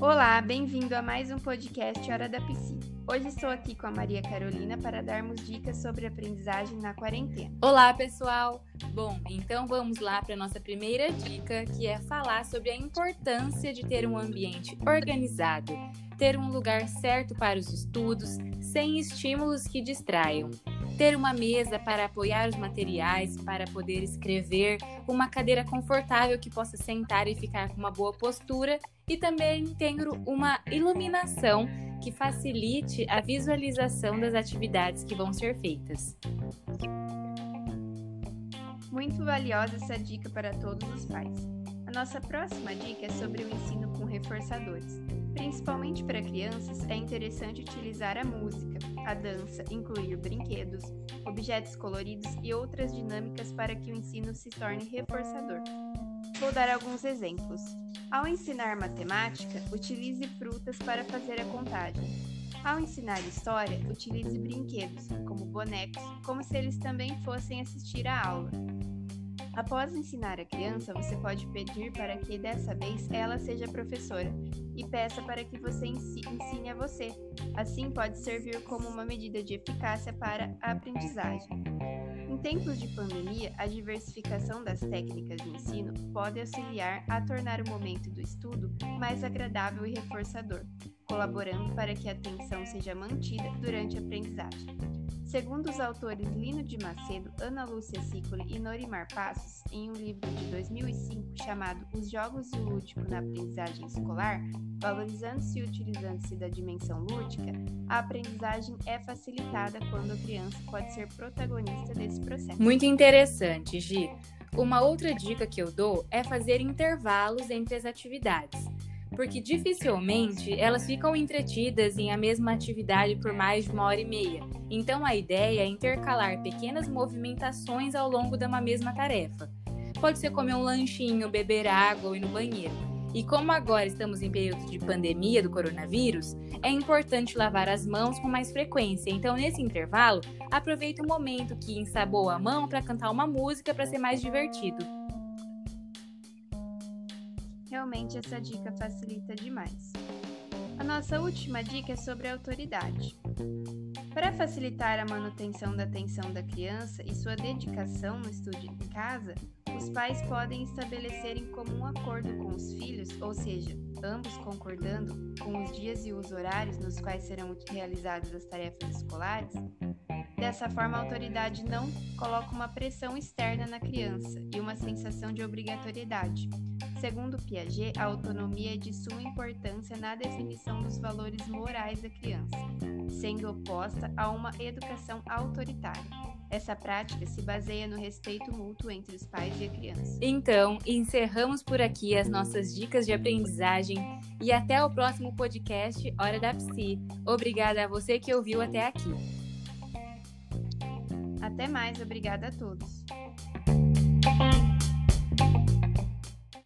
Olá, bem-vindo a mais um podcast Hora da Psi. Hoje estou aqui com a Maria Carolina para darmos dicas sobre aprendizagem na quarentena. Olá, pessoal! Bom, então vamos lá para a nossa primeira dica, que é falar sobre a importância de ter um ambiente organizado, ter um lugar certo para os estudos, sem estímulos que distraiam. Ter uma mesa para apoiar os materiais, para poder escrever, uma cadeira confortável que possa sentar e ficar com uma boa postura e também ter uma iluminação que facilite a visualização das atividades que vão ser feitas. Muito valiosa essa dica para todos os pais. A nossa próxima dica é sobre o ensino com reforçadores. Principalmente para crianças, é interessante utilizar a música, a dança, incluir brinquedos, objetos coloridos e outras dinâmicas para que o ensino se torne reforçador. Vou dar alguns exemplos. Ao ensinar matemática, utilize frutas para fazer a contagem. Ao ensinar história, utilize brinquedos, como bonecos, como se eles também fossem assistir à aula. Após ensinar a criança, você pode pedir para que dessa vez ela seja professora e peça para que você ensine a você. Assim, pode servir como uma medida de eficácia para a aprendizagem. Em tempos de pandemia, a diversificação das técnicas de ensino pode auxiliar a tornar o momento do estudo mais agradável e reforçador, colaborando para que a atenção seja mantida durante a aprendizagem. Segundo os autores Lino de Macedo, Ana Lúcia Sicoli e Norimar Passos, em um livro de 2005 chamado Os Jogos e o Lúdico na Aprendizagem Escolar, valorizando-se e utilizando-se da dimensão lúdica, a aprendizagem é facilitada quando a criança pode ser protagonista desse processo. Muito interessante, Gi. Uma outra dica que eu dou é fazer intervalos entre as atividades porque dificilmente elas ficam entretidas em a mesma atividade por mais de uma hora e meia. Então a ideia é intercalar pequenas movimentações ao longo de uma mesma tarefa. Pode ser comer um lanchinho, beber água ou ir no banheiro. E como agora estamos em período de pandemia do coronavírus, é importante lavar as mãos com mais frequência. Então, nesse intervalo, aproveite o momento que ensabou a mão para cantar uma música para ser mais divertido. Realmente essa dica facilita demais. A nossa última dica é sobre a autoridade. Para facilitar a manutenção da atenção da criança e sua dedicação no estudo em casa, os pais podem estabelecer em comum acordo com os filhos, ou seja, ambos concordando com os dias e os horários nos quais serão realizadas as tarefas escolares. Dessa forma, a autoridade não coloca uma pressão externa na criança e uma sensação de obrigatoriedade Segundo Piaget, a autonomia é de suma importância na definição dos valores morais da criança, sendo oposta a uma educação autoritária. Essa prática se baseia no respeito mútuo entre os pais e a criança. Então, encerramos por aqui as nossas dicas de aprendizagem e até o próximo podcast Hora da Psi. Obrigada a você que ouviu até aqui. Até mais, obrigada a todos.